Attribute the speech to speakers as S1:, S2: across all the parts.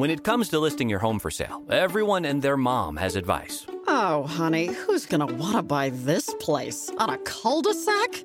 S1: When it comes to listing your home for sale, everyone and their mom has advice.
S2: Oh, honey, who's gonna wanna buy this place? On a cul de sac?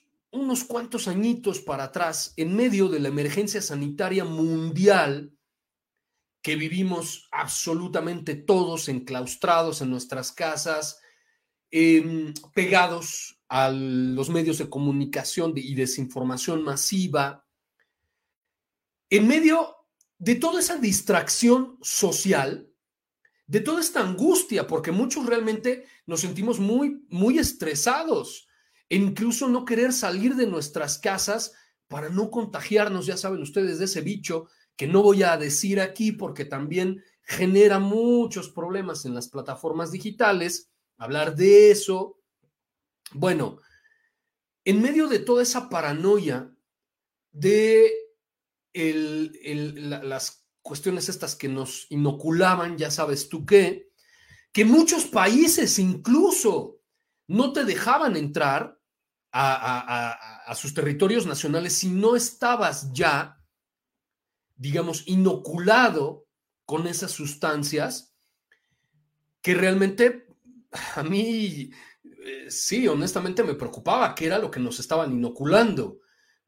S3: unos cuantos añitos para atrás, en medio de la emergencia sanitaria mundial que vivimos absolutamente todos enclaustrados en nuestras casas, eh, pegados a los medios de comunicación y desinformación masiva, en medio de toda esa distracción social, de toda esta angustia, porque muchos realmente nos sentimos muy, muy estresados e incluso no querer salir de nuestras casas para no contagiarnos, ya saben ustedes, de ese bicho que no voy a decir aquí porque también genera muchos problemas en las plataformas digitales, hablar de eso. Bueno, en medio de toda esa paranoia de el, el, la, las cuestiones estas que nos inoculaban, ya sabes tú qué, que muchos países incluso no te dejaban entrar a, sus territorios nacionales si no estabas ya, digamos, inoculado con esas sustancias que realmente a mí, eh, sí, honestamente me preocupaba que era lo que nos estaban inoculando,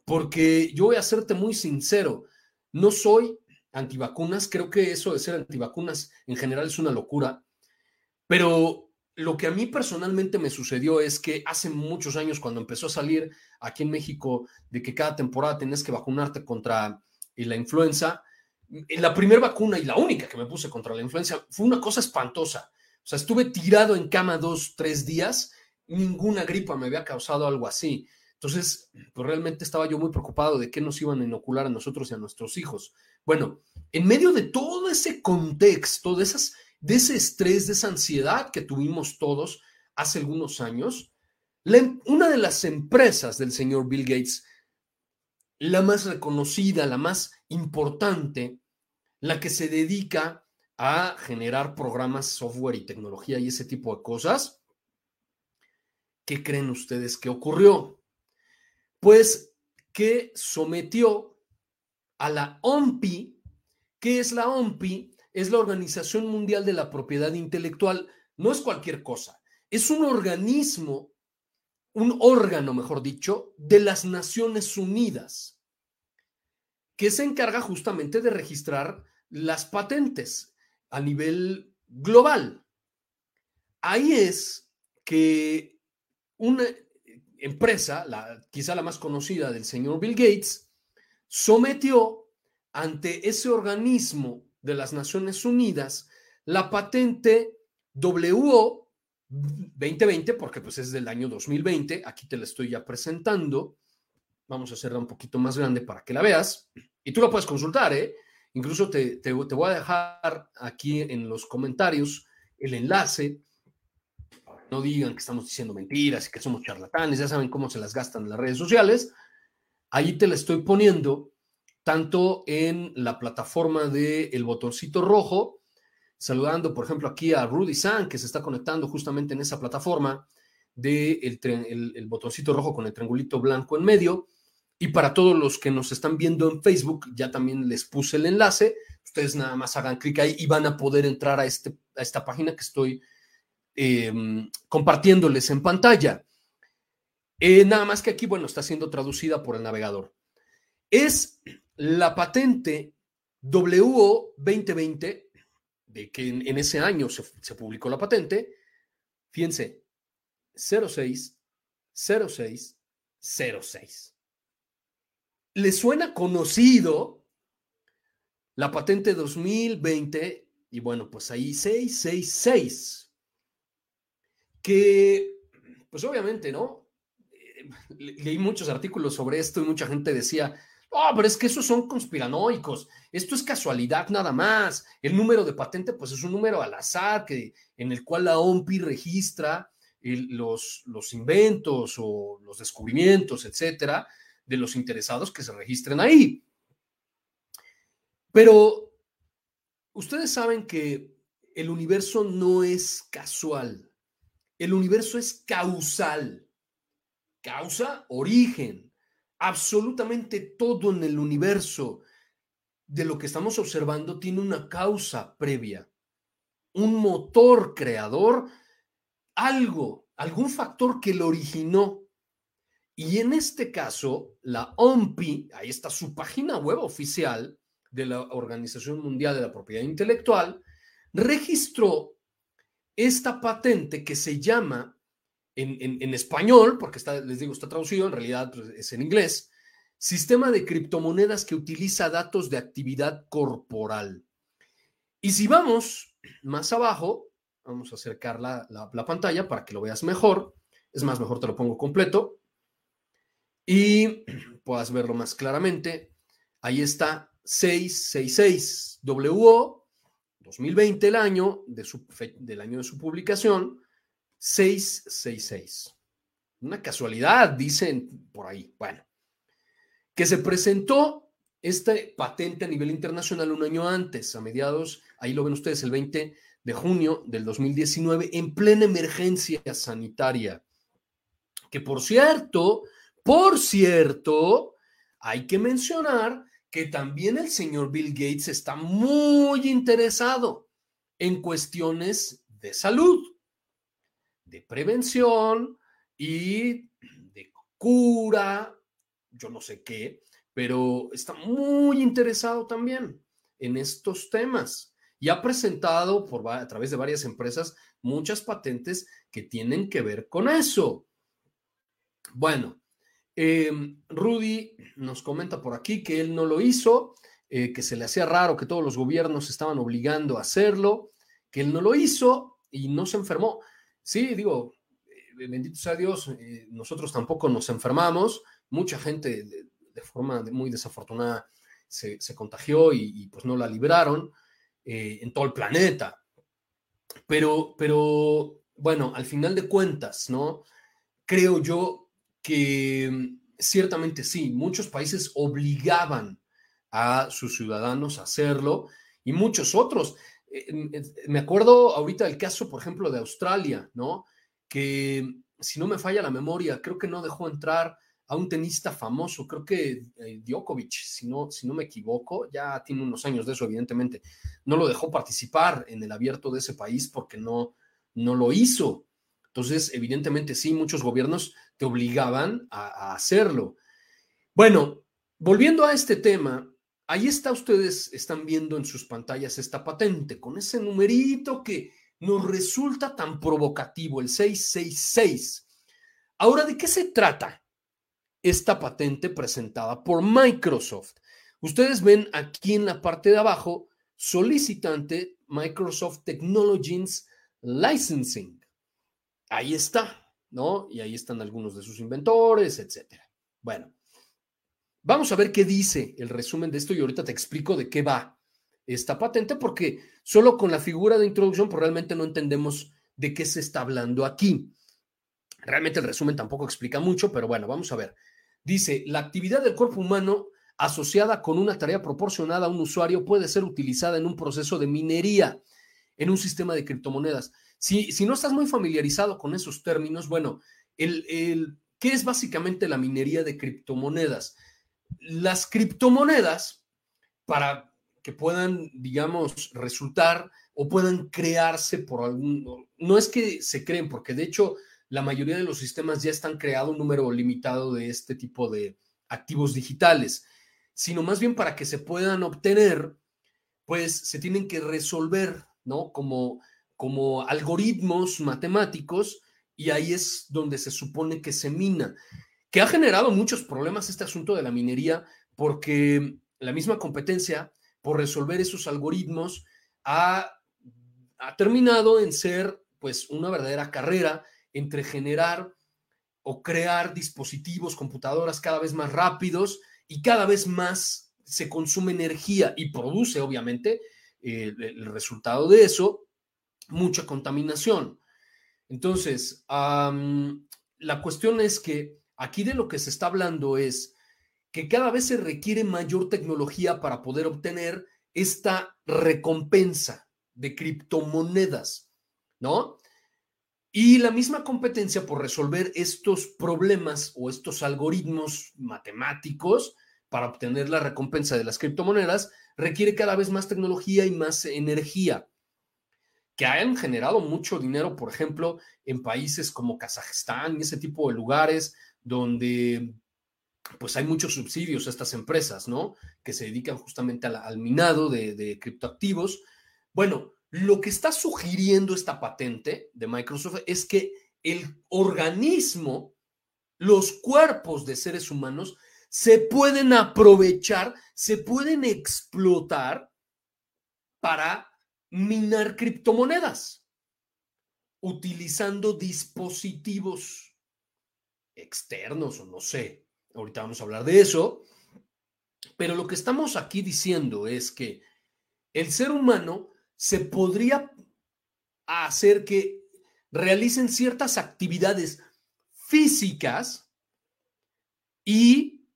S3: porque yo voy a serte muy sincero, no soy antivacunas, creo que eso de ser antivacunas en general es una locura, pero lo que a mí personalmente me sucedió es que hace muchos años, cuando empezó a salir aquí en México de que cada temporada tenías que vacunarte contra la influenza, la primera vacuna y la única que me puse contra la influenza fue una cosa espantosa. O sea, estuve tirado en cama dos, tres días, ninguna gripa me había causado algo así. Entonces, pues realmente estaba yo muy preocupado de qué nos iban a inocular a nosotros y a nuestros hijos. Bueno, en medio de todo ese contexto, de esas de ese estrés, de esa ansiedad que tuvimos todos hace algunos años, em, una de las empresas del señor Bill Gates, la más reconocida, la más importante, la que se dedica a generar programas, software y tecnología y ese tipo de cosas, ¿qué creen ustedes que ocurrió? Pues que sometió a la OMPI, ¿qué es la OMPI? Es la Organización Mundial de la Propiedad Intelectual. No es cualquier cosa, es un organismo, un órgano, mejor dicho, de las Naciones Unidas, que se encarga justamente de registrar las patentes a nivel global. Ahí es que una empresa, la, quizá la más conocida del señor Bill Gates, sometió ante ese organismo de las Naciones Unidas la patente WO 2020, porque pues es del año 2020, aquí te la estoy ya presentando, vamos a hacerla un poquito más grande para que la veas, y tú la puedes consultar, ¿eh? Incluso te, te, te voy a dejar aquí en los comentarios el enlace, no digan que estamos diciendo mentiras y que somos charlatanes, ya saben cómo se las gastan las redes sociales, ahí te la estoy poniendo tanto en la plataforma de El Botoncito Rojo, saludando, por ejemplo, aquí a Rudy San, que se está conectando justamente en esa plataforma de el, botoncito rojo con el triangulito blanco en medio. Y para todos los que nos están viendo en Facebook, ya también les puse el enlace. Ustedes nada más hagan clic ahí y van a poder entrar a, este, a esta página que estoy eh, compartiéndoles en pantalla. Eh, nada más que aquí, bueno, está siendo traducida por el navegador. Es la patente WO 2020 de que en, ese año se, publicó la patente, fíjense, 06, 06, 06. ¿Le suena conocido la patente 2020? Y bueno, pues ahí 666, que pues obviamente, ¿no? Eh, leí muchos artículos sobre esto y mucha gente decía, oh, pero es que esos son conspiranoicos, esto es casualidad nada más, el número de patente pues es un número al azar que, en el cual la OMPI registra los, los inventos o los descubrimientos, etcétera, de los interesados que se registren ahí. Pero ustedes saben que el universo no es casual, el universo es causal. Causa, origen. Absolutamente todo en el universo de lo que estamos observando tiene una causa previa, un motor creador, algo, algún factor que lo originó. Y en este caso, la OMPI, ahí está su página web oficial de la Organización Mundial de la Propiedad Intelectual, registró esta patente que se llama en, español, porque les digo, está traducido, en realidad pues, es en inglés, Sistema de criptomonedas que utiliza datos de actividad corporal. Y si vamos más abajo, vamos a acercar la, la pantalla para que lo veas mejor. Es más, mejor te lo pongo completo y puedas verlo más claramente. Ahí está 666 WO 2020 el año de su, del año de su publicación 666. Una casualidad, dicen por ahí. Bueno, que se presentó este patente a nivel internacional un año antes, a mediados, ahí lo ven ustedes, el 20 de junio del 2019, en plena emergencia sanitaria. Que por cierto, por cierto, hay que mencionar que también el señor Bill Gates está muy interesado en cuestiones de salud, de prevención y de cura, yo no sé qué, pero está muy interesado también en estos temas y ha presentado por, a través de varias empresas muchas patentes que tienen que ver con eso. Bueno, Em, Rudy nos comenta por aquí que él no lo hizo, eh, que se le hacía raro que todos los gobiernos estaban obligando a hacerlo, que él no lo hizo y no se enfermó. Sí, digo, eh, bendito sea Dios, eh, nosotros tampoco nos enfermamos, mucha gente de, forma muy desafortunada se, contagió y, pues no la libraron en todo el planeta. Pero, pero, bueno, al final de cuentas, ¿no? Creo yo que ciertamente sí, muchos países obligaban a sus ciudadanos a hacerlo y muchos otros. Me acuerdo ahorita del caso, por ejemplo, de Australia, ¿no? Que si no me falla la memoria, creo que no dejó entrar a un tenista famoso, creo que eh, Djokovic, si no, si no me equivoco, ya tiene unos años de eso, evidentemente, no lo dejó participar en el abierto de ese país porque no, no lo hizo. Entonces, evidentemente sí, muchos gobiernos te obligaban a, hacerlo. Bueno, volviendo a este tema, ahí está, ustedes están viendo en sus pantallas esta patente con ese numerito que nos resulta tan provocativo, el 666. Ahora, ¿de qué se trata esta patente presentada por Microsoft? Ustedes ven aquí en la parte de abajo, solicitante Microsoft Technologies Licensing ahí está, ¿no? Y ahí están algunos de sus inventores, etcétera. Bueno, vamos a ver qué dice el resumen de esto y ahorita te explico de qué va esta patente, porque solo con la figura de introducción, pues realmente no entendemos de qué se está hablando aquí. Realmente el resumen tampoco explica mucho, pero bueno, vamos a ver. Dice, la actividad del cuerpo humano asociada con una tarea proporcionada a un usuario puede ser utilizada en un proceso de minería en un sistema de criptomonedas. Si, no estás muy familiarizado con esos términos, bueno, el, ¿qué es básicamente la minería de criptomonedas? Las criptomonedas, para que puedan, digamos, resultar o puedan crearse por algún... No es que se creen, porque de hecho la mayoría de los sistemas ya están creado un número limitado de este tipo de activos digitales, sino más bien para que se puedan obtener, pues se tienen que resolver ¿no? Como, como algoritmos matemáticos y ahí es donde se supone que se mina, que ha generado muchos problemas este asunto de la minería porque la misma competencia por resolver esos algoritmos ha, ha terminado en ser pues una verdadera carrera entre generar o crear dispositivos, computadoras cada vez más rápidos y cada vez más se consume energía y produce, obviamente, el resultado de eso, mucha contaminación. Entonces, la cuestión es que aquí de lo que se está hablando es que cada vez se requiere mayor tecnología para poder obtener esta recompensa de criptomonedas, ¿no? Y la misma competencia por resolver estos problemas o estos algoritmos matemáticos para obtener la recompensa de las criptomonedas requiere cada vez más tecnología y más energía, que han generado mucho dinero, por ejemplo, en países como Kazajistán y ese tipo de lugares donde pues hay muchos subsidios a estas empresas, ¿no? Que se dedican justamente al, minado de, de criptoactivos. Bueno, lo que está sugiriendo esta patente de Microsoft es que el organismo, los cuerpos de seres humanos, se pueden aprovechar, se pueden explotar para minar criptomonedas utilizando dispositivos externos o no sé. Ahorita vamos a hablar de eso. Pero lo que estamos aquí diciendo es que el ser humano se podría hacer que realicen ciertas actividades físicas y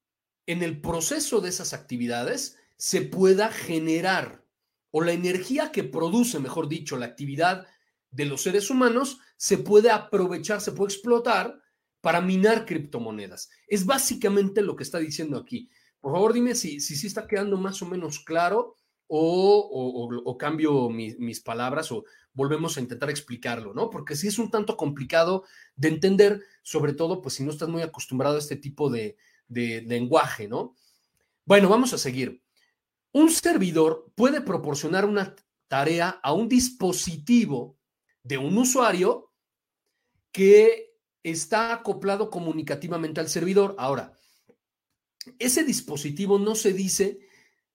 S3: en el proceso de esas actividades se pueda generar o la energía que produce, mejor dicho, la actividad de los seres humanos se puede aprovechar, se puede explotar para minar criptomonedas. Es básicamente lo que está diciendo aquí. Por favor, dime si, si sí está quedando más o menos claro o, cambio mis palabras o volvemos a intentar explicarlo, ¿no? Porque sí es un tanto complicado de entender, sobre todo, pues si no estás muy acostumbrado a este tipo de, de lenguaje, ¿no? Bueno, vamos a seguir. Un servidor puede proporcionar una tarea a un dispositivo de un usuario que está acoplado comunicativamente al servidor. Ahora, ese dispositivo no se dice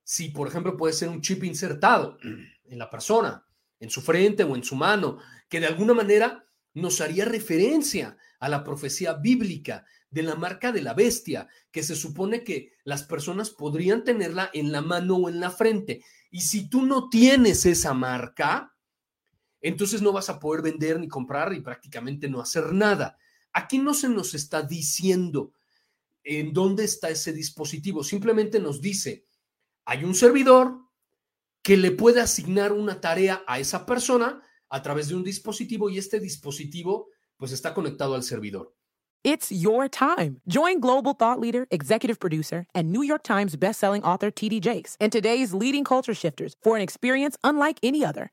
S3: si, por ejemplo, puede ser un chip insertado en la persona, en su frente o en su mano, que de alguna manera nos haría referencia a la profecía bíblica de la marca de la bestia, que se supone que las personas podrían tenerla en la mano o en la frente. Y si tú no tienes esa marca, entonces no vas a poder vender ni comprar y prácticamente no hacer nada. Aquí no se nos está diciendo en dónde está ese dispositivo, simplemente nos dice, hay un servidor que le puede asignar una tarea a esa persona a través de un dispositivo y este dispositivo pues está conectado al servidor.
S4: It's your time. Join global thought leader, executive producer, and New York Times bestselling author TD Jakes and today's leading culture shifters for an experience unlike any other.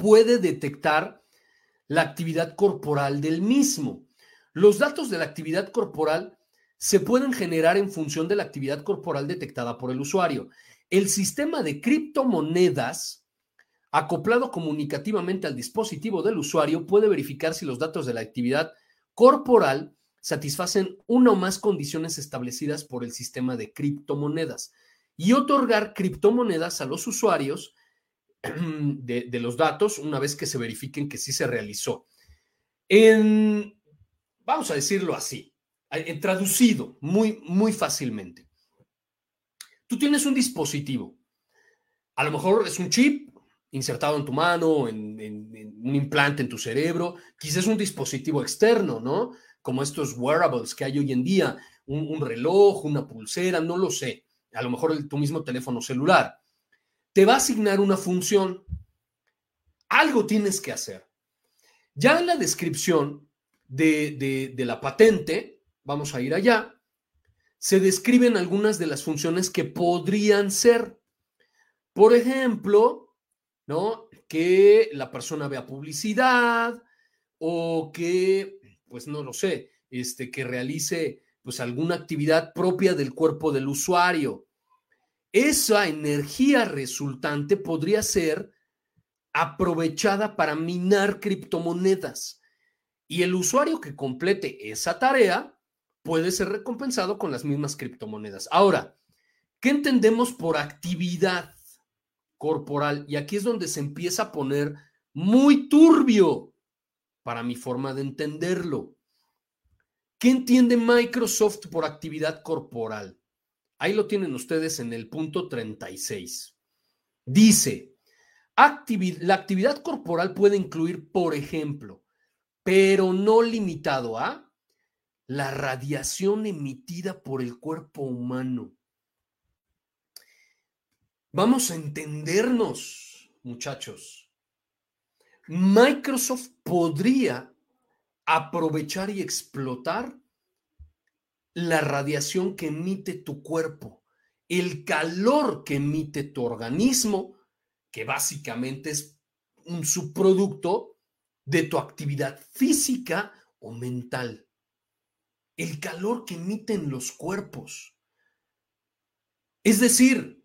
S3: puede detectar la actividad corporal del mismo. Los datos de la actividad corporal se pueden generar en función de la actividad corporal detectada por el usuario. El sistema de criptomonedas acoplado comunicativamente al dispositivo del usuario puede verificar si los datos de la actividad corporal satisfacen una o más condiciones establecidas por el sistema de criptomonedas y otorgar criptomonedas a los usuarios de, los datos una vez que se verifiquen que sí se realizó. En, vamos a decirlo así, en traducido muy, muy fácilmente. Tú tienes un dispositivo, a lo mejor es un chip insertado en tu mano, en, un implante en tu cerebro, quizás un dispositivo externo, ¿no? Como estos wearables que hay hoy en día, un, reloj, una pulsera, no lo sé, a lo mejor tu mismo teléfono celular. Te va a asignar una función. algo tienes que hacer. Ya en la descripción de, de la patente, vamos a ir allá, se describen algunas de las funciones que podrían ser. Por ejemplo, ¿no? Que la persona vea publicidad o que, pues no lo sé, este, que realice pues alguna actividad propia del cuerpo del usuario. Esa energía resultante podría ser aprovechada para minar criptomonedas. Y el usuario que complete esa tarea puede ser recompensado con las mismas criptomonedas. Ahora, ¿qué entendemos por actividad corporal? Y aquí es donde se empieza a poner muy turbio para mi forma de entenderlo. ¿Qué entiende Microsoft por actividad corporal? Ahí lo tienen ustedes en el punto 36. Dice, la actividad corporal puede incluir, por ejemplo, pero no limitado a la radiación emitida por el cuerpo humano. Vamos a entendernos, muchachos. Microsoft podría aprovechar y explotar la radiación que emite tu cuerpo, el calor que emite tu organismo, que básicamente es un subproducto de tu actividad física o mental el calor que emiten los cuerpos. Es decir,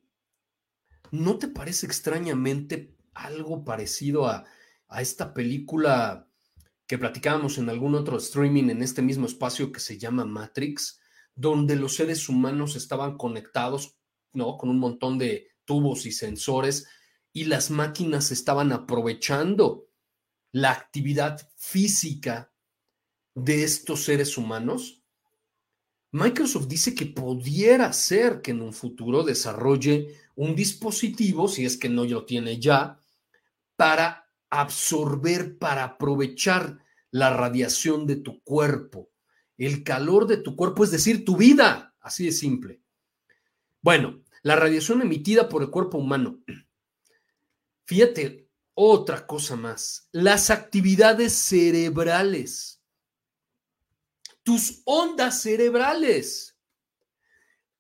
S3: ¿no te parece extrañamente algo parecido a, a esta película que platicábamos en algún otro streaming en este mismo espacio que se llama Matrix, donde los seres humanos estaban conectados, ¿no? Con un montón de tubos y sensores y las máquinas estaban aprovechando la actividad física de estos seres humanos Microsoft dice que pudiera ser que en un futuro desarrolle un dispositivo, si es que no lo tiene ya, para absorber, para aprovechar la radiación de tu cuerpo, el calor de tu cuerpo, es decir, tu vida, así de simple. Bueno, la radiación emitida por el cuerpo humano. Fíjate, otra cosa más, las actividades cerebrales tus ondas cerebrales.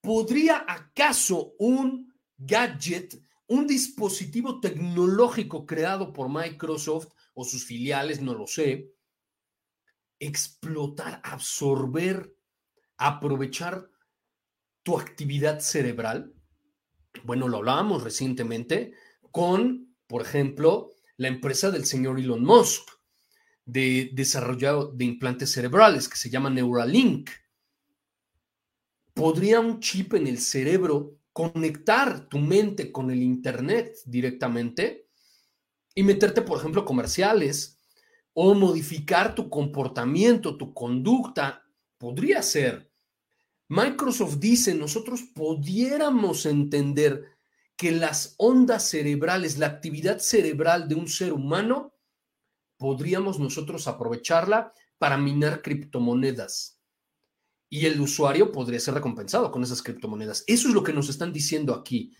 S3: ¿Podría acaso un gadget, un dispositivo tecnológico creado por Microsoft o sus filiales, no lo sé, explotar, absorber, aprovechar tu actividad cerebral? Bueno, lo hablábamos recientemente con, por ejemplo, la empresa del señor Elon Musk de desarrollo de implantes cerebrales que se llama Neuralink. ¿Podría un chip en el cerebro conectar tu mente con el Internet directamente y meterte, por ejemplo, comerciales o modificar tu comportamiento, tu conducta? Podría ser. Microsoft dice, nosotros pudiéramos entender que las ondas cerebrales, la actividad cerebral de un ser humano, podríamos nosotros aprovecharla para minar criptomonedas. Y el usuario podría ser recompensado con esas criptomonedas. Eso es lo que nos están diciendo aquí.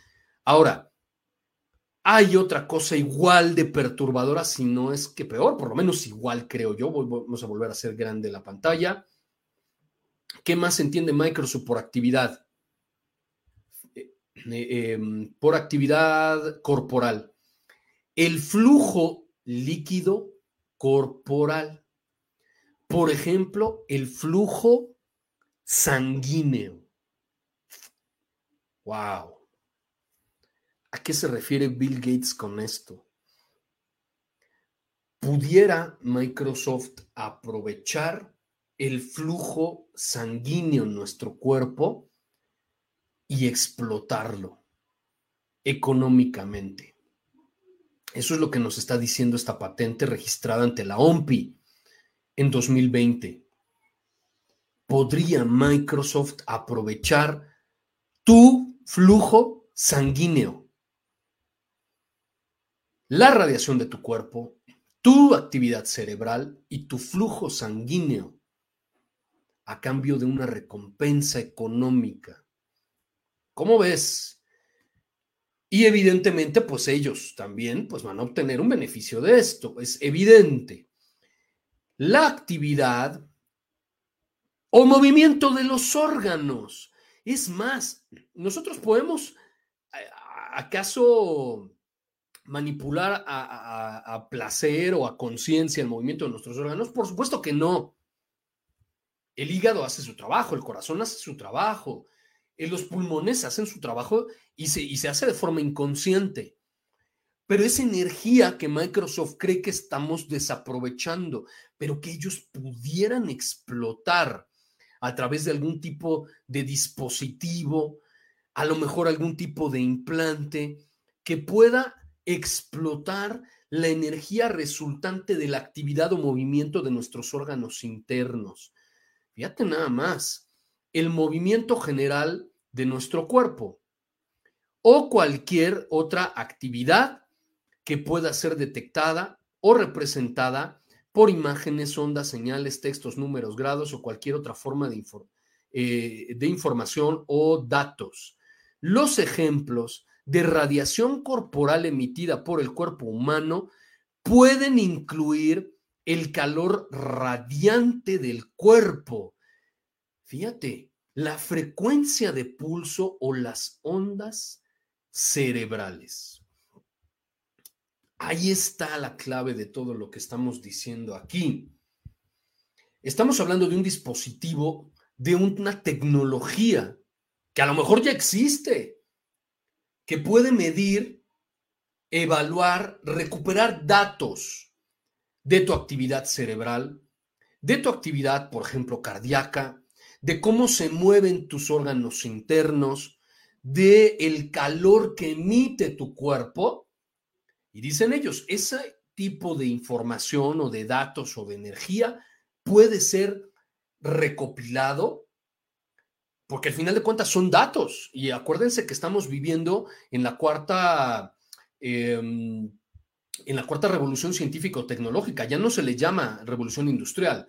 S3: Ahora, hay otra cosa igual de perturbadora, si no es que peor, por lo menos igual creo yo. Vamos a volver a hacer grande la pantalla. ¿Qué más entiende Microsoft por actividad? Eh, eh, em, por actividad corporal. El flujo líquido corporal. Por ejemplo, el flujo sanguíneo. Wow. ¿A qué se refiere Bill Gates con esto? ¿Pudiera Microsoft aprovechar el flujo sanguíneo en nuestro cuerpo y explotarlo económicamente? Eso es lo que nos está diciendo esta patente registrada ante la OMPI en 2020. ¿Podría Microsoft aprovechar tu flujo sanguíneo? La radiación de tu cuerpo, tu actividad cerebral y tu flujo sanguíneo a cambio de una recompensa económica. ¿Cómo ves? Y evidentemente, pues ellos también pues van a obtener un beneficio de esto, es evidente. La actividad o movimiento de los órganos. Es más, nosotros podemos, ¿acaso manipular a, placer o a conciencia el movimiento de nuestros órganos? Por supuesto que no. El hígado hace su trabajo, el corazón hace su trabajo, eh, los pulmones hacen su trabajo y se, y se hace de forma inconsciente. Pero esa energía que Microsoft cree que estamos desaprovechando, pero que ellos pudieran explotar a través de algún tipo de dispositivo, a lo mejor algún tipo de implante, que pueda explotar la energía resultante de la actividad o movimiento de nuestros órganos internos. Fíjate nada más, el movimiento general de nuestro cuerpo o cualquier otra actividad que pueda ser detectada o representada por imágenes, ondas, señales, textos, números, grados o cualquier otra forma de, eh, de información o datos. Los ejemplos de radiación corporal emitida por el cuerpo humano pueden incluir el calor radiante del cuerpo. Fíjate, la frecuencia de pulso o las ondas cerebrales. Ahí está la clave de todo lo que estamos diciendo aquí. Estamos hablando de un dispositivo, de una tecnología que a lo mejor ya existe, que puede medir, evaluar, recuperar datos de tu actividad cerebral, de tu actividad, por ejemplo, cardíaca, de cómo se mueven tus órganos internos, de el calor que emite tu cuerpo. Y dicen ellos, ese tipo de información o de datos o de energía puede ser recopilado porque al final de cuentas son datos. Y acuérdense que estamos viviendo en la cuarta, em, en la cuarta revolución científico-tecnológica. Ya no se le llama revolución industrial.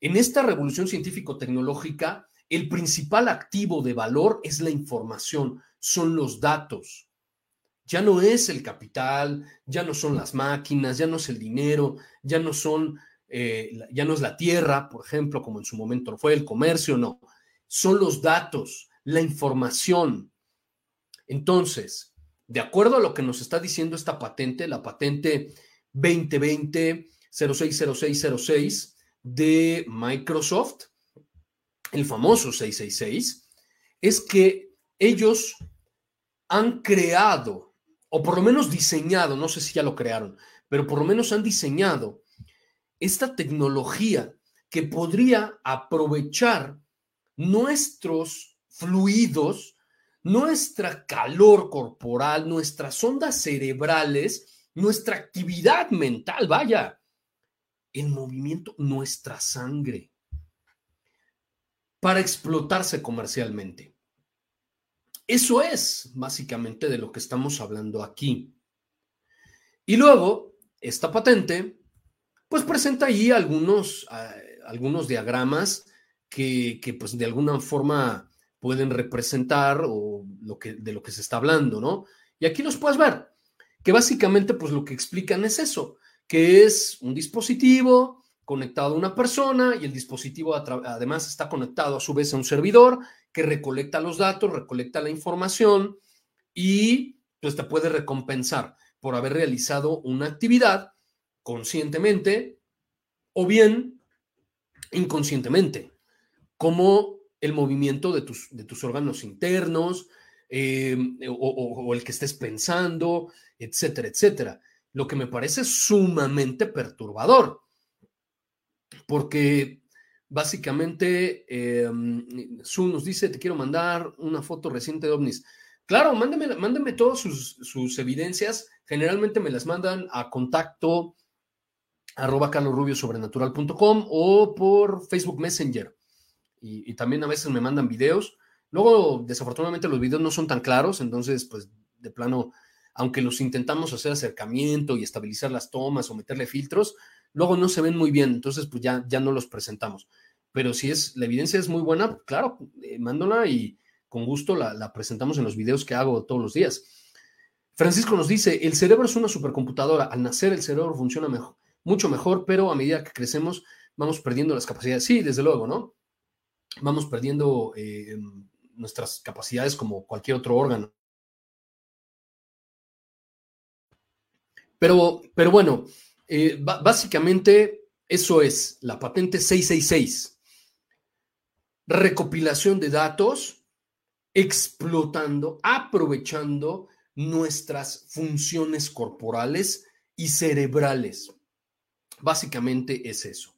S3: En esta revolución científico-tecnológica, el principal activo de valor es la información, son los datos. Ya no es el capital, ya no son las máquinas, ya no es el dinero, ya no son, eh, ya no es la tierra, por ejemplo, como en su momento fue el comercio, no son los datos, la información. Entonces, de acuerdo a lo que nos está diciendo esta patente, la patente 2020-060606 de Microsoft, el famoso 666, es que ellos han creado, o por lo menos diseñado, no sé si ya lo crearon, pero por lo menos han diseñado esta tecnología que podría aprovechar nuestros fluidos, nuestra calor corporal, nuestras ondas cerebrales, nuestra actividad mental, vaya, el movimiento, nuestra sangre, para explotarse comercialmente. Eso es básicamente de lo que estamos hablando aquí. Y luego, esta patente, pues presenta ahí algunos, eh, algunos diagramas que, pues de alguna forma pueden representar o lo que, de lo que se está hablando, ¿no? Y aquí los puedes ver, que básicamente pues lo que explican es eso, que es un dispositivo conectado a una persona y el dispositivo además está conectado a su vez a un servidor que recolecta los datos, recolecta la información y pues te puede recompensar por haber realizado una actividad conscientemente o bien inconscientemente como el movimiento de tus, de tus órganos internos eh, o, el que estés pensando, etcétera, etcétera. Lo que me parece sumamente perturbador, porque básicamente eh, Su nos dice, te quiero mandar una foto reciente de ovnis. Claro, mándeme, mándeme todas sus, sus, evidencias. Generalmente me las mandan a contacto arroba carlosrubiosobrenatural.com o por Facebook Messenger y, también a veces me mandan videos. Luego, desafortunadamente, los videos no son tan claros, entonces, pues, de plano, aunque los intentamos hacer acercamiento y estabilizar las tomas o meterle filtros, luego no se ven muy bien, entonces, pues ya, ya no los presentamos. Pero si es, la evidencia es muy buena, claro, eh, y con gusto la, la presentamos en los videos que hago todos los días. Francisco nos dice, el cerebro es una supercomputadora. Al nacer el cerebro funciona mejor, mucho mejor, pero a medida que crecemos vamos perdiendo las capacidades. Sí, desde luego, ¿no? Vamos perdiendo eh, nuestras capacidades como cualquier otro órgano. Pero, pero bueno, eh, básicamente eso es la patente 666. Recopilación de datos, explotando, aprovechando nuestras funciones corporales y cerebrales. Básicamente es eso.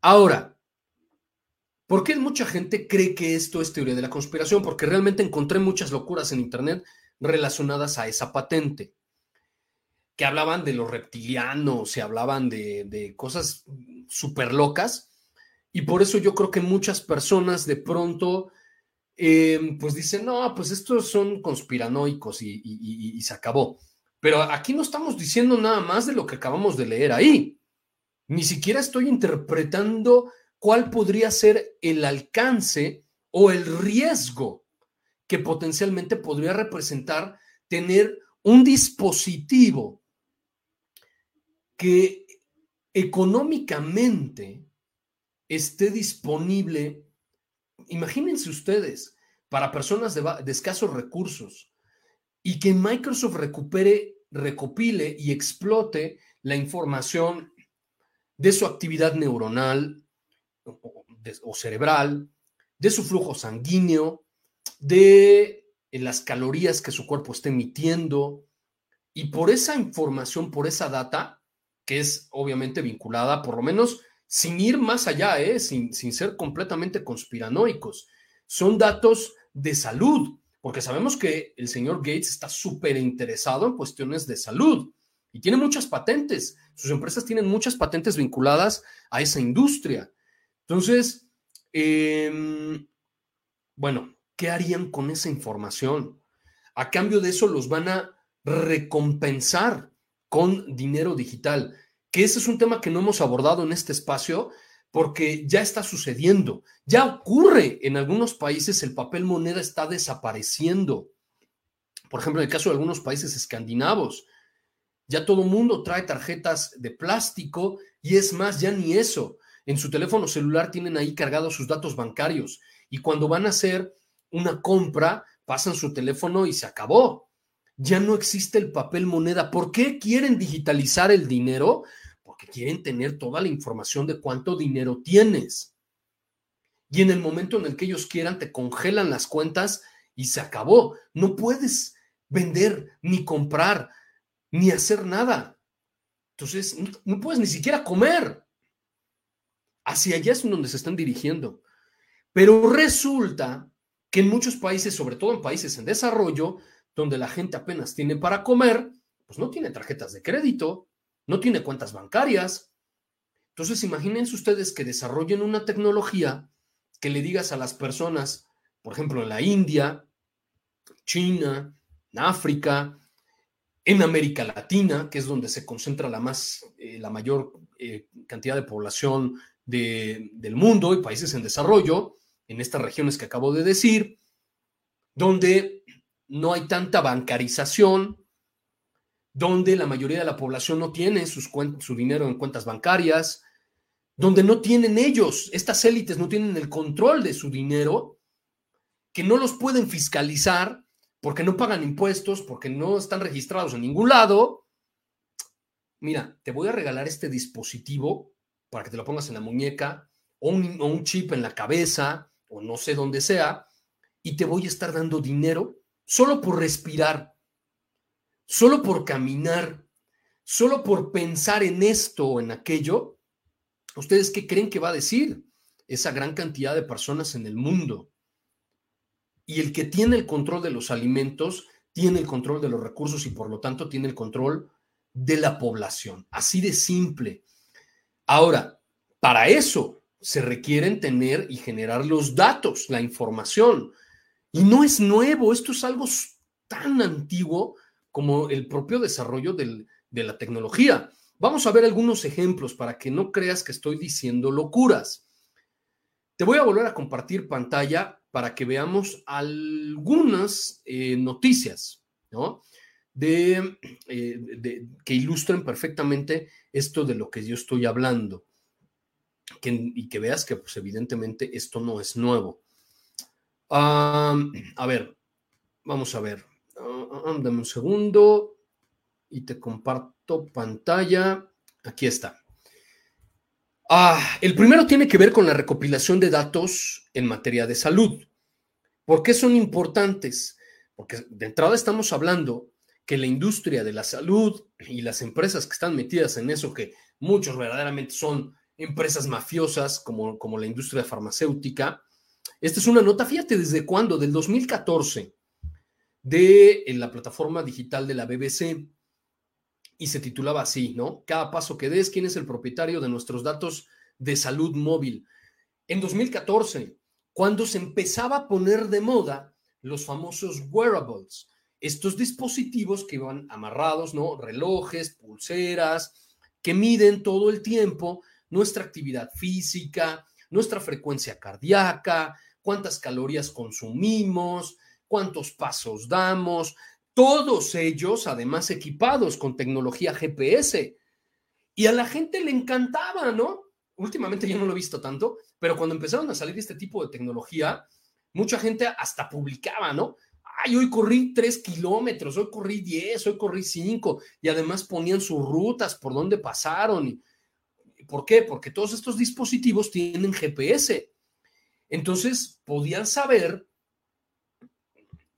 S3: Ahora, ¿por qué mucha gente cree que esto es teoría de la conspiración? Porque realmente encontré muchas locuras en Internet relacionadas a esa patente, que hablaban de los reptilianos, se hablaban de, de cosas súper locas, y por eso yo creo que muchas personas de pronto eh, pues dicen, no, pues estos son conspiranoicos y, se acabó. Pero aquí no estamos diciendo nada más de lo que acabamos de leer ahí. Ni siquiera estoy interpretando cuál podría ser el alcance o el riesgo que potencialmente podría representar tener un dispositivo que económicamente esté disponible imagínense ustedes, para personas de, escasos recursos y que Microsoft recupere, recopile y explote la información de su actividad neuronal o, cerebral, de su flujo sanguíneo, de las calorías que su cuerpo esté emitiendo. Y por esa información, por esa data, que es obviamente vinculada, por lo menos sin ir más allá, ¿eh? sin, sin ser completamente conspiranoicos. Son datos de salud, porque sabemos que el señor Gates está súper interesado en cuestiones de salud y tiene muchas patentes. Sus empresas tienen muchas patentes vinculadas a esa industria. Entonces, em, bueno, ¿qué harían con esa información? A cambio de eso los van a recompensar con dinero digital que ese es un tema que no hemos abordado en este espacio porque ya está sucediendo, ya ocurre en algunos países, el papel moneda está desapareciendo. Por ejemplo, en el caso de algunos países escandinavos, ya todo mundo trae tarjetas de plástico y es más, ya ni eso. En su teléfono celular tienen ahí cargados sus datos bancarios y cuando van a hacer una compra, pasan su teléfono y se acabó. Ya no existe el papel moneda. ¿Por qué quieren digitalizar el dinero? porque quieren tener toda la información de cuánto dinero tienes. Y en el momento en el que ellos quieran, te congelan las cuentas y se acabó. No puedes vender, ni comprar, ni hacer nada. Entonces, no puedes ni siquiera comer. Hacia allá es donde se están dirigiendo. Pero resulta que en muchos países, sobre todo en países en desarrollo, donde la gente apenas tiene para comer, pues no tiene tarjetas de crédito, no tiene cuentas bancarias. Entonces, imagínense ustedes que desarrollen una tecnología que le digas a las personas, por ejemplo, en la India, China, en África, en América Latina, que es donde se concentra la, más, eh, la mayor eh, cantidad de población del mundo y países en desarrollo, en estas regiones que acabo de decir, donde no hay tanta bancarización, donde la mayoría de la población no tiene su dinero en cuentas bancarias, donde no tienen ellos, estas élites no tienen el control de su dinero, que no los pueden fiscalizar porque no pagan impuestos, porque no están registrados en ningún lado. Mira, te voy a regalar este dispositivo para que te lo pongas en la muñeca o un, chip en la cabeza o no sé dónde sea, y te voy a estar dando dinero solo por respirar solo por caminar, solo por pensar en esto o en aquello, ¿ustedes qué creen que va a decir esa gran cantidad de personas en el mundo? Y el que tiene el control de los alimentos, tiene el control de los recursos y por lo tanto tiene el control de la población. Así de simple. Ahora, para eso se requieren tener y generar los datos, la información. Y no es nuevo, esto es algo tan antiguo como el propio desarrollo de la tecnología. Vamos a ver algunos ejemplos para que no creas que estoy diciendo locuras. Te voy a volver a compartir pantalla para que veamos algunas eh, noticias, ¿no? De, que ilustren perfectamente esto de lo que yo estoy hablando. y que veas que, pues, evidentemente, esto no es nuevo. a ver, vamos a ver. Uh, dame un segundo y te comparto pantalla. Aquí está. Ah, el primero tiene que ver con la recopilación de datos en materia de salud. ¿Por qué son importantes? Porque de entrada estamos hablando que la industria de la salud y las empresas que están metidas en eso, que muchos verdaderamente son empresas mafiosas como, como la industria farmacéutica, esta es una nota, fíjate, ¿desde cuándo? Del 2014, de en la plataforma digital de la BBC, y se titulaba así, ¿no? Cada paso que des, ¿quién es el propietario de nuestros datos de salud móvil? En 2014, cuando se empezaba a poner de moda los famosos wearables, estos dispositivos que iban amarrados, ¿no? Relojes, pulseras, que miden todo el tiempo nuestra actividad física, nuestra frecuencia cardíaca, cuántas calorías consumimos, cuántos pasos damos, todos ellos además equipados con tecnología GPS. Y a la gente le encantaba, ¿no? Últimamente yo no lo he visto tanto, pero cuando empezaron a salir este tipo de tecnología, mucha gente hasta publicaba, ¿no? Ay, hoy corrí tres kilómetros, hoy corrí diez, hoy corrí cinco, y además ponían sus rutas, por dónde pasaron. ¿Por qué? Porque todos estos dispositivos tienen GPS. Entonces podían saber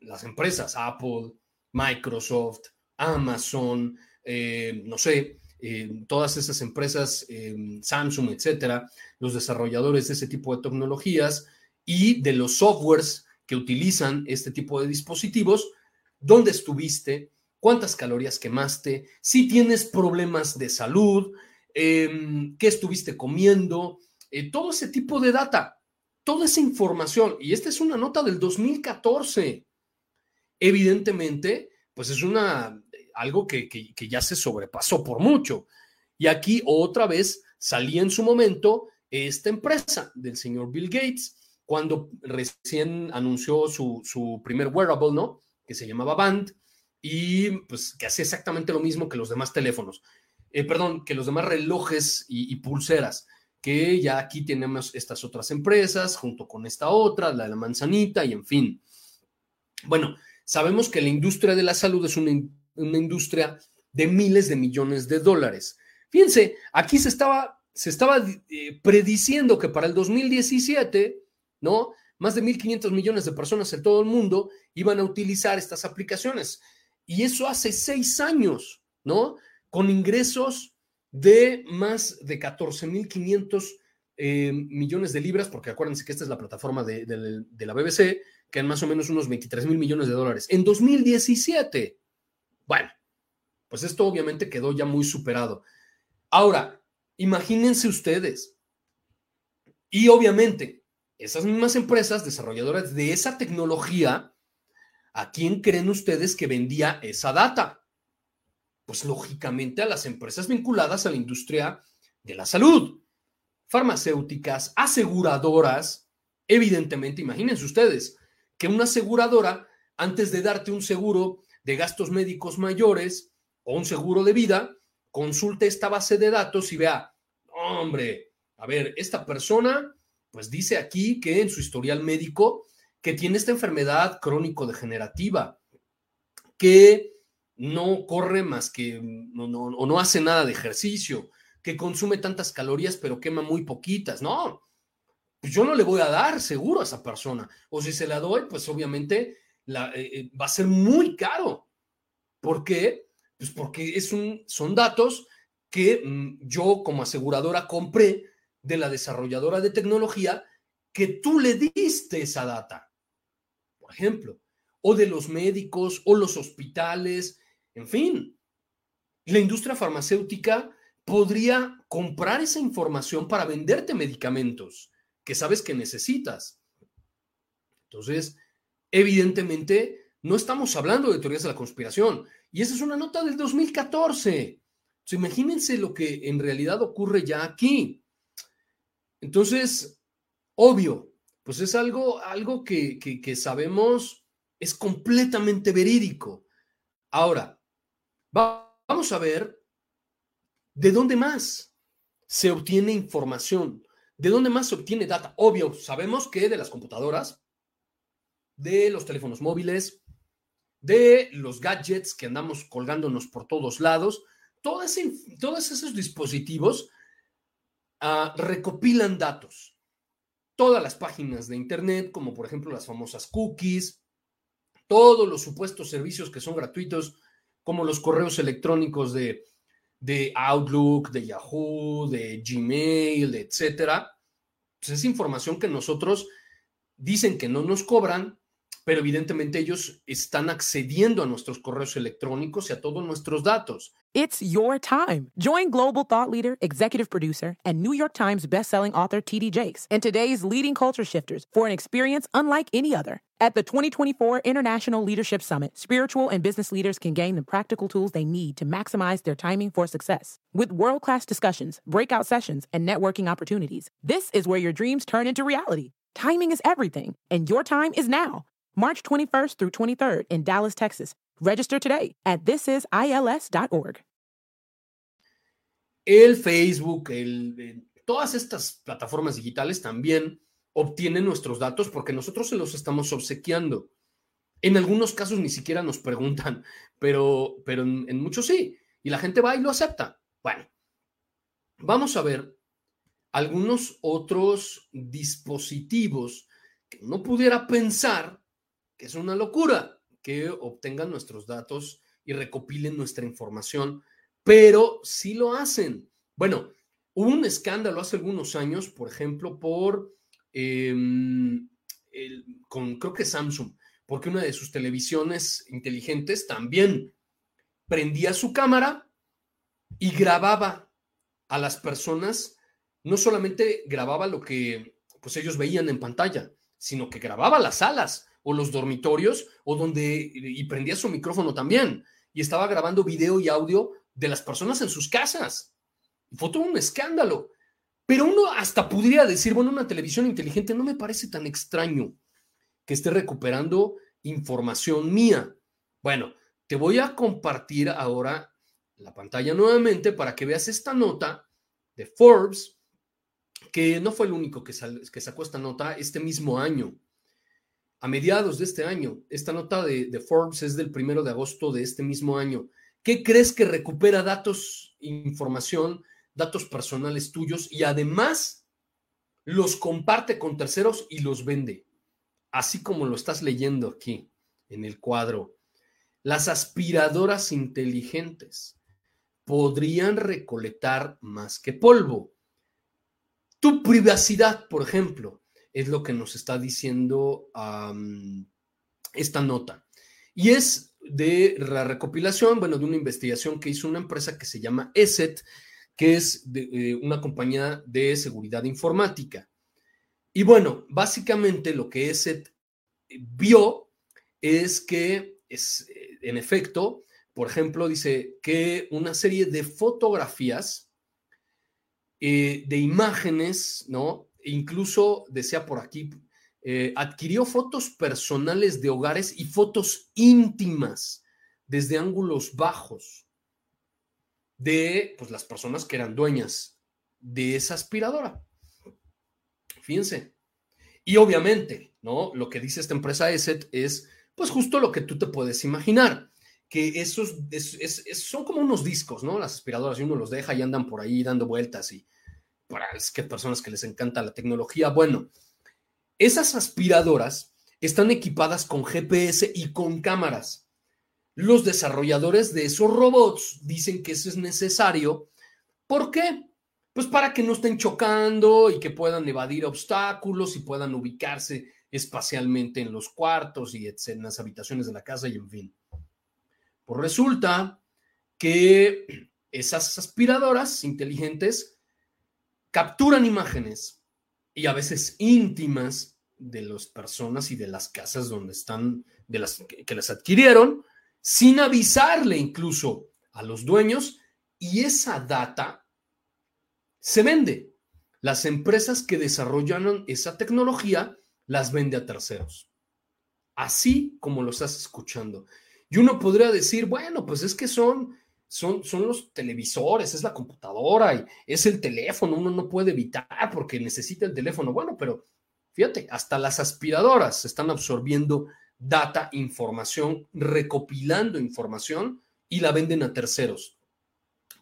S3: las empresas, Apple, Microsoft, Amazon, eh, no sé, eh, todas esas empresas, eh, Samsung, etcétera, los desarrolladores de ese tipo de tecnologías y de los softwares que utilizan este tipo de dispositivos, dónde estuviste, cuántas calorías quemaste, si tienes problemas de salud, em, qué estuviste comiendo, eh, todo ese tipo de data, toda esa información. Y esta es una nota del 2014. Evidentemente, pues es una, algo que, que ya se sobrepasó por mucho. Y aquí otra vez salía en su momento esta empresa del señor Bill Gates, cuando recién anunció su, primer wearable, ¿no? Que se llamaba Band y pues que hacía exactamente lo mismo que los demás teléfonos, eh, perdón, que los demás relojes y, pulseras, que ya aquí tenemos estas otras empresas junto con esta otra, la de la manzanita y en fin. Bueno, sabemos que la industria de la salud es una, industria de miles de millones de dólares. Fíjense, aquí se estaba, se estaba eh, prediciendo que para el 2017 ¿no? Más de 1.500 millones de personas en todo el mundo iban a utilizar estas aplicaciones. Y eso hace seis años, ¿no? Con ingresos de más de 14.500 eh, millones de libras, porque acuérdense que esta es la plataforma de, de la BBC, que en más o menos unos 23 mil millones de dólares. En 2017. Bueno, pues esto obviamente quedó ya muy superado. Ahora, imagínense ustedes. Y obviamente, esas mismas empresas desarrolladoras de esa tecnología, ¿a quién creen ustedes que vendía esa data? Pues lógicamente a las empresas vinculadas a la industria de la salud, farmacéuticas, aseguradoras. Evidentemente, imagínense ustedes que una aseguradora, antes de darte un seguro de gastos médicos mayores o un seguro de vida, consulte esta base de datos y vea, hombre, a ver, esta persona pues dice aquí que en su historial médico que tiene esta enfermedad crónico-degenerativa, que no corre más que, no, no, o no hace nada de ejercicio, que consume tantas calorías pero quema muy poquitas. No, pues yo no le voy a dar seguro a esa persona. O si se la doy, pues obviamente la, eh, eh, va a ser muy caro. ¿Por qué? Pues porque es un, son datos que mm, yo como aseguradora compré de la desarrolladora de tecnología que tú le diste esa data, por ejemplo, o de los médicos o los hospitales, en fin. La industria farmacéutica podría comprar esa información para venderte medicamentos que sabes que necesitas. Entonces, evidentemente, no estamos hablando de teorías de la conspiración. Y esa es una nota del 2014. imagínense lo que en realidad ocurre ya aquí. Entonces, obvio, pues es algo, algo que, que, sabemos es completamente verídico. Ahora, vamos a ver de dónde más se obtiene información, de dónde más se obtiene data. Obvio, sabemos que de las computadoras, de los teléfonos móviles, de los gadgets que andamos colgándonos por todos lados, todos esos dispositivos recopilan datos. Todas las páginas de Internet, como por ejemplo las famosas cookies, todos los supuestos servicios que son gratuitos, como los correos electrónicos de, de Outlook, de Yahoo, de Gmail, etcétera, pues es información que nosotros dicen que no nos cobran, pero evidentemente ellos están accediendo a nuestros correos electrónicos y a todos nuestros datos.
S4: It's your time. Join global thought leader, executive producer, and New York Times bestselling author TD Jakes and today's leading culture shifters for an experience unlike any other. At the 2024 International Leadership Summit, spiritual and business leaders can gain the practical tools they need to maximize their timing for success. With world class discussions, breakout sessions, and networking opportunities, this is where your dreams turn into reality. Timing is everything, and your time is now. March 21st through 23rd in Dallas, Texas. Register today at thisisils.org.
S3: El Facebook, el, todas estas plataformas digitales también obtienen nuestros datos porque nosotros se los estamos obsequiando. En algunos casos ni siquiera nos preguntan, pero, pero en, muchos sí. Y la gente va y lo acepta. Bueno, vamos a ver algunos otros dispositivos que uno pudiera pensar que es una locura que obtengan nuestros datos y recopilen nuestra información, pero sí lo hacen. Bueno, hubo un escándalo hace algunos años, por ejemplo, por em, con creo que Samsung, porque una de sus televisiones inteligentes también prendía su cámara y grababa a las personas, no solamente grababa lo que pues ellos veían en pantalla, sino que grababa las salas o los dormitorios o donde y prendía su micrófono también y estaba grabando video y audio de las personas en sus casas. Fue todo un escándalo. Pero uno hasta podría decir, bueno, una televisión inteligente no me parece tan extraño que esté recuperando información mía. Bueno, te voy a compartir ahora la pantalla nuevamente para que veas esta nota de Forbes, que no fue el único que, que sacó esta nota este mismo año a mediados de este año. Esta nota de, Forbes es del primero de agosto de este mismo año. ¿Qué crees que recupera datos, información, datos personales tuyos y además los comparte con terceros y los vende? Así como lo estás leyendo aquí en el cuadro. Las aspiradoras inteligentes podrían recolectar más que polvo. Tu privacidad, por ejemplo, es lo que nos está diciendo esta nota. Y es de la recopilación, bueno, de una investigación que hizo una empresa que se llama ESET, que es eh, una compañía de seguridad informática. Y bueno, básicamente lo que ESET vio es que, es, eh, en efecto, por ejemplo, dice que una serie de fotografías, eh, de imágenes, ¿no? Incluso decía por aquí, eh, adquirió fotos personales de hogares y fotos íntimas desde ángulos bajos de pues, las personas que eran dueñas de esa aspiradora. Fíjense. Y obviamente, ¿no? Lo que dice esta empresa ESET es, pues justo lo que tú te puedes imaginar, que esos son como unos discos, ¿no? Las aspiradoras y uno los deja y andan por ahí dando vueltas y para es que personas que les encanta la tecnología. Bueno, esas aspiradoras están equipadas con GPS y con cámaras. Los desarrolladores de esos robots dicen que eso es necesario. ¿Por qué? Pues para que no estén chocando y que puedan evadir obstáculos y puedan ubicarse espacialmente en los cuartos y en las habitaciones de la casa y en fin. Pues resulta que esas aspiradoras inteligentes capturan imágenes y a veces íntimas de las personas y de las casas donde están, de las que, las adquirieron, sin avisarle incluso a los dueños y esa data se vende. Las empresas que desarrollaron esa tecnología las vende a terceros. Así como lo estás escuchando. Y uno podría decir, bueno, pues es que son son, son los televisores, es la computadora y es el teléfono. Uno no puede evitar porque necesita el teléfono. Bueno, pero fíjate, hasta las aspiradoras están absorbiendo data, información, recopilando información y la venden a terceros.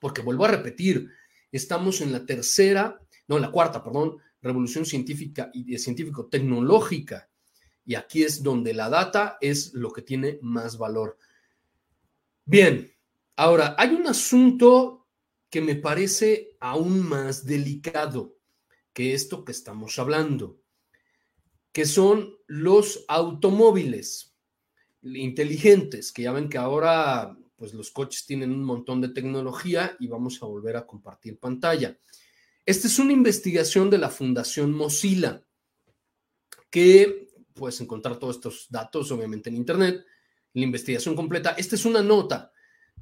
S3: Porque vuelvo a repetir, estamos en la tercera, no, en la cuarta, perdón, revolución científica y científico-tecnológica. Y aquí es donde la data es lo que tiene más valor. Bien, ahora hay un asunto que me parece aún más delicado que esto que estamos hablando, que son los automóviles inteligentes, que ya ven que ahora pues los coches tienen un montón de tecnología y vamos a volver a compartir pantalla. Esta es una investigación de la Fundación Mozilla, que puedes encontrar todos estos datos obviamente en Internet, la investigación completa. Esta es una nota.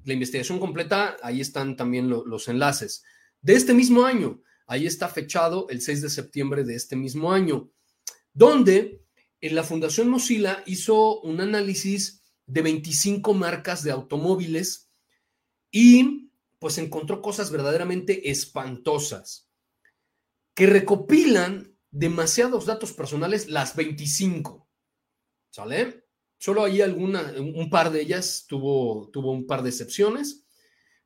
S3: La investigación completa, ahí están también los enlaces. De este mismo año, ahí está fechado el 6 de septiembre de este mismo año, donde en la Fundación Mozilla hizo un análisis de 25 marcas de automóviles y pues encontró cosas verdaderamente espantosas que recopilan demasiados datos personales las 25. ¿Sale? Solo hay alguna, un par de ellas tuvo, tuvo un par de excepciones,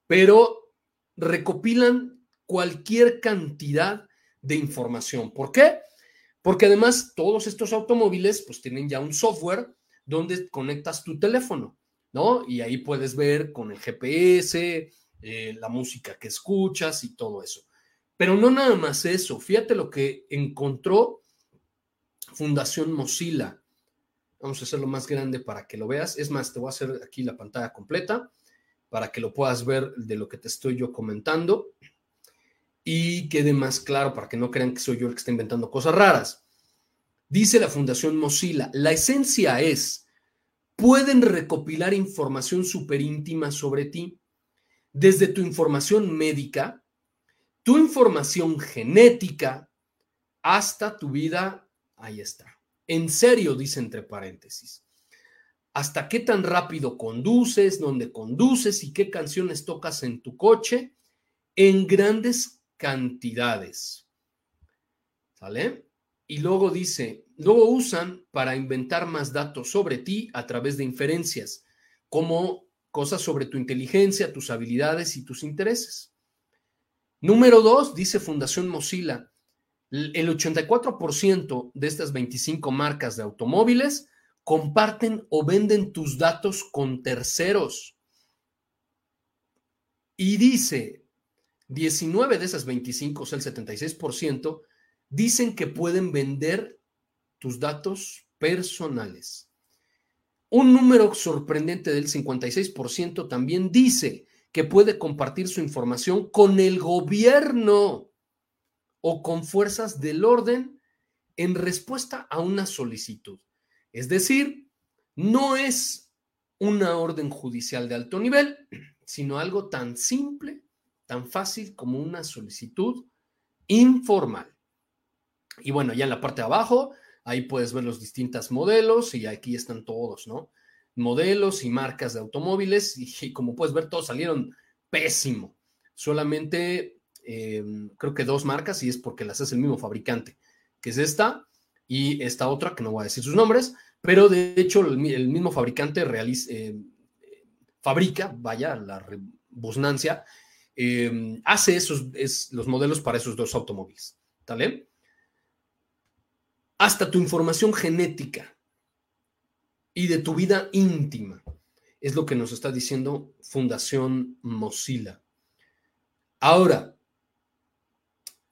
S3: pero recopilan cualquier cantidad de información. ¿Por qué? Porque además todos estos automóviles pues tienen ya un software donde conectas tu teléfono, ¿no? Y ahí puedes ver con el GPS, eh, la música que escuchas y todo eso. Pero no nada más eso. Fíjate lo que encontró Fundación Mozilla. Vamos a hacerlo más grande para que lo veas. Es más, te voy a hacer aquí la pantalla completa para que lo puedas ver de lo que te estoy yo comentando y quede más claro para que no crean que soy yo el que está inventando cosas raras. Dice la Fundación Mozilla, la esencia es, pueden recopilar información súper íntima sobre ti, desde tu información médica, tu información genética, hasta tu vida, ahí está. En serio, dice entre paréntesis. ¿Hasta qué tan rápido conduces? ¿Dónde conduces? ¿Y qué canciones tocas en tu coche? En grandes cantidades. ¿Sale? Y luego dice, luego usan para inventar más datos sobre ti a través de inferencias, como cosas sobre tu inteligencia, tus habilidades y tus intereses. Número dos, dice Fundación Mozilla, el 84% de estas 25 marcas de automóviles comparten o venden tus datos con terceros. Y dice, 19 de esas 25, o sea, el 76%, dicen que pueden vender tus datos personales. Un número sorprendente del 56% también dice que puede compartir su información con el gobierno o con fuerzas del orden en respuesta a una solicitud. Es decir, no es una orden judicial de alto nivel, sino algo tan simple, tan fácil como una solicitud informal. Y bueno, ya en la parte de abajo, ahí puedes ver los distintos modelos y aquí están todos, ¿no? Modelos y marcas de automóviles y, como puedes ver, todos salieron pésimo. Solamente Em, creo que dos marcas y es porque las hace el mismo fabricante, que es esta y esta otra, que no voy a decir sus nombres, pero de hecho el, mismo fabricante realiza, em, fabrica, vaya, la rebusnancia, em, hace esos es, los modelos para esos dos automóviles. Hasta tu información genética y de tu vida íntima. Es lo que nos está diciendo Fundación Mozilla. Ahora,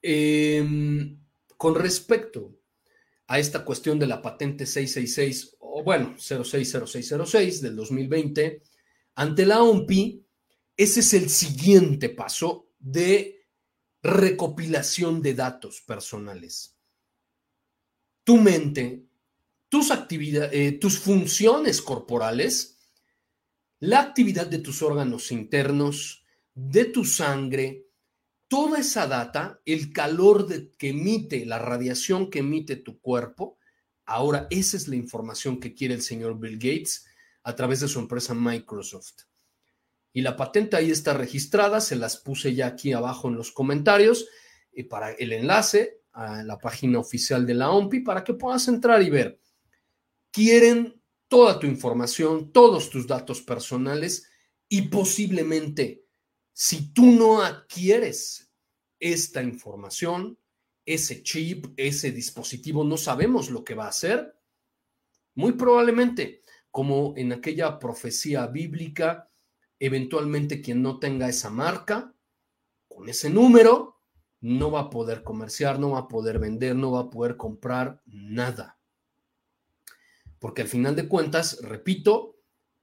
S3: Em, con respecto a esta cuestión de la patente 666, o bueno, 060606 del 2020, ante la OMPI, ese es el siguiente paso de recopilación de datos personales. Tu mente, tus actividades, eh, tus funciones corporales, la actividad de tus órganos internos, de tu sangre, toda esa data, el calor que emite, la radiación que emite tu cuerpo, ahora esa es la información que quiere el señor Bill Gates a través de su empresa Microsoft. Y la patente ahí está registrada, se las puse ya aquí abajo en los comentarios y eh, para el enlace a la página oficial de la OMPI para que puedas entrar y ver. Quieren toda tu información, todos tus datos personales y posiblemente si tú no adquieres esta información, ese chip, ese dispositivo, no sabemos lo que va a hacer. Muy probablemente, como en aquella profecía bíblica, eventualmente quien no tenga esa marca, con ese número, no va a poder comerciar, no va a poder vender, no va a poder comprar nada. Porque al final de cuentas, repito,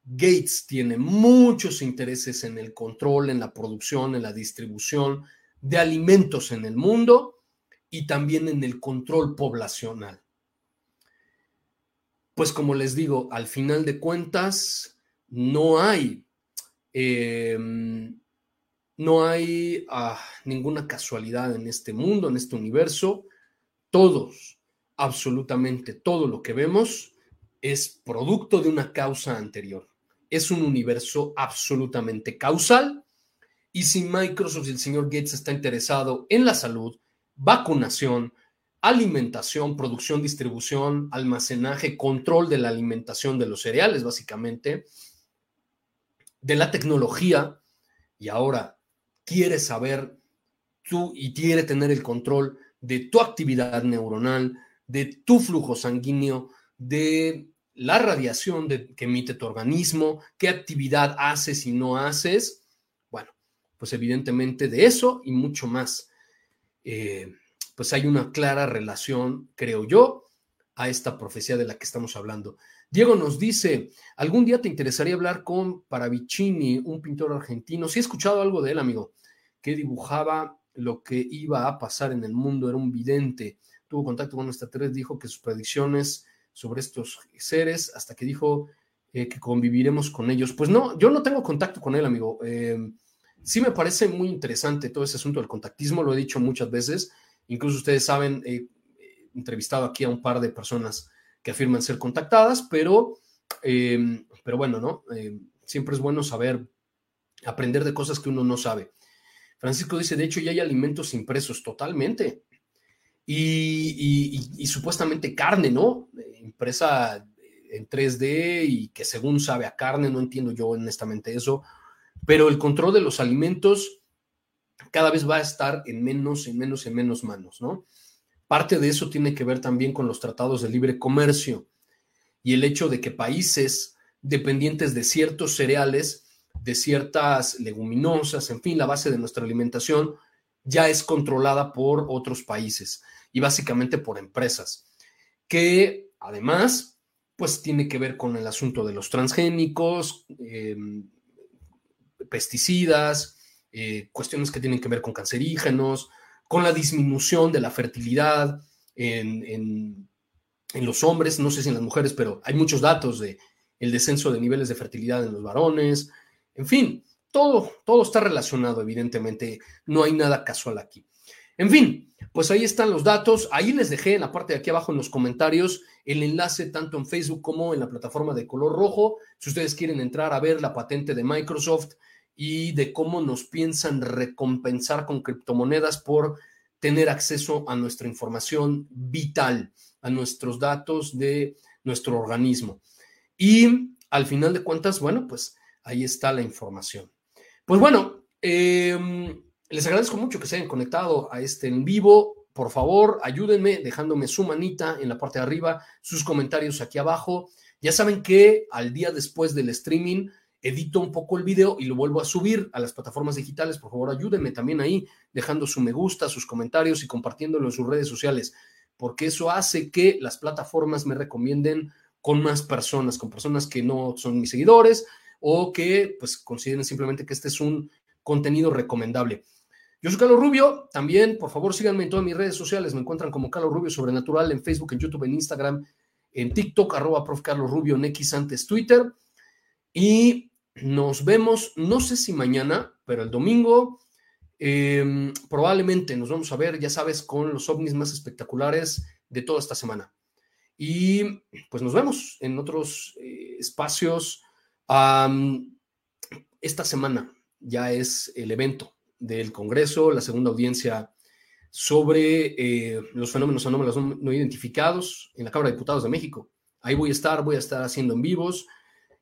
S3: Gates tiene muchos intereses en el control, en la producción, en la distribución de alimentos en el mundo y también en el control poblacional. Pues como les digo, al final de cuentas, no hay Em, no hay ah, ninguna casualidad en este mundo, en este universo. Todos, absolutamente todo lo que vemos es producto de una causa anterior. Es un universo absolutamente causal. Y si Microsoft y el señor Gates está interesado en la salud, vacunación, alimentación, producción, distribución, almacenaje, control de la alimentación de los cereales, básicamente, de la tecnología y ahora quiere saber tú y quiere tener el control de tu actividad neuronal, de tu flujo sanguíneo, de la radiación que emite tu organismo, qué actividad haces y no haces. Bueno, pues evidentemente de eso y mucho más. Eh, pues hay una clara relación, creo yo, a esta profecía de la que estamos hablando. Diego nos dice, ¿algún día te interesaría hablar con Paravicini, un pintor argentino? Sí he escuchado algo de él, amigo, que dibujaba lo que iba a pasar en el mundo, era un vidente, tuvo contacto con nuestra tres, dijo que sus predicciones sobre estos seres, hasta que dijo eh, que conviviremos con ellos. Pues no, yo no tengo contacto con él, amigo. Eh, sí me parece muy interesante todo ese asunto del contactismo, lo he dicho muchas veces, incluso ustedes saben, he entrevistado aquí a un par de personas que afirman ser contactadas, pero, em, pero bueno, ¿no? Em, siempre es bueno saber, aprender de cosas que uno no sabe. Francisco dice, de hecho ya hay alimentos impresos totalmente. Y, supuestamente carne, ¿no? Impresa en 3D y que según sabe a carne, no entiendo yo honestamente eso, pero el control de los alimentos cada vez va a estar en menos, en menos, en menos manos, ¿no? Parte de eso tiene que ver también con los tratados de libre comercio y el hecho de que países dependientes de ciertos cereales, de ciertas leguminosas, en fin, la base de nuestra alimentación ya es controlada por otros países y básicamente por empresas, que además, pues tiene que ver con el asunto de los transgénicos, em, pesticidas, eh, cuestiones que tienen que ver con cancerígenos, con la disminución de la fertilidad en, los hombres, no sé si en las mujeres, pero hay muchos datos de el descenso de niveles de fertilidad en los varones, en fin, todo, todo está relacionado, evidentemente, no hay nada casual aquí. En fin, pues ahí están los datos, ahí les dejé en la parte de aquí abajo en los comentarios el enlace tanto en Facebook como en la plataforma de color rojo, si ustedes quieren entrar a ver la patente de Microsoft y de cómo nos piensan recompensar con criptomonedas por tener acceso a nuestra información vital, a nuestros datos de nuestro organismo. Y al final de cuentas, bueno, pues ahí está la información. Pues bueno, em, les agradezco mucho que se hayan conectado a este en vivo. Por favor, ayúdenme dejándome su manita en la parte de arriba, sus comentarios aquí abajo. Ya saben que al día después del streaming edito un poco el video y lo vuelvo a subir a las plataformas digitales. Por favor, ayúdenme también ahí, dejando su me gusta, sus comentarios y compartiéndolo en sus redes sociales, porque eso hace que las plataformas me recomienden con más personas, con personas que no son mis seguidores o que pues consideren simplemente que este es un contenido recomendable. Yo soy Carlos Rubio, también por favor síganme en todas mis redes sociales, me encuentran como Carlos Rubio Sobrenatural en Facebook, en YouTube, en Instagram, en TikTok, arroba prof. Carlos Rubio en Twitter. Y nos vemos, no sé si mañana, pero el domingo em, probablemente nos vamos a ver, ya sabes, con los ovnis más espectaculares de toda esta semana. Y pues nos vemos en otros eh, espacios. Esta semana ya es el evento del Congreso, la segunda audiencia sobre eh, los fenómenos anómalos no, identificados en la Cámara de Diputados de México. Ahí voy a estar, voy a estar haciendo en vivos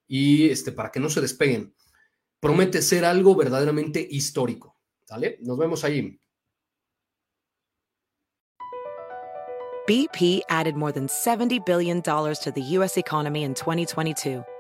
S3: y este, para que no se despeguen. Promete ser algo verdaderamente histórico. Nos vemos ahí.
S5: BP added more than $70 billion to the U.S. economy in 2022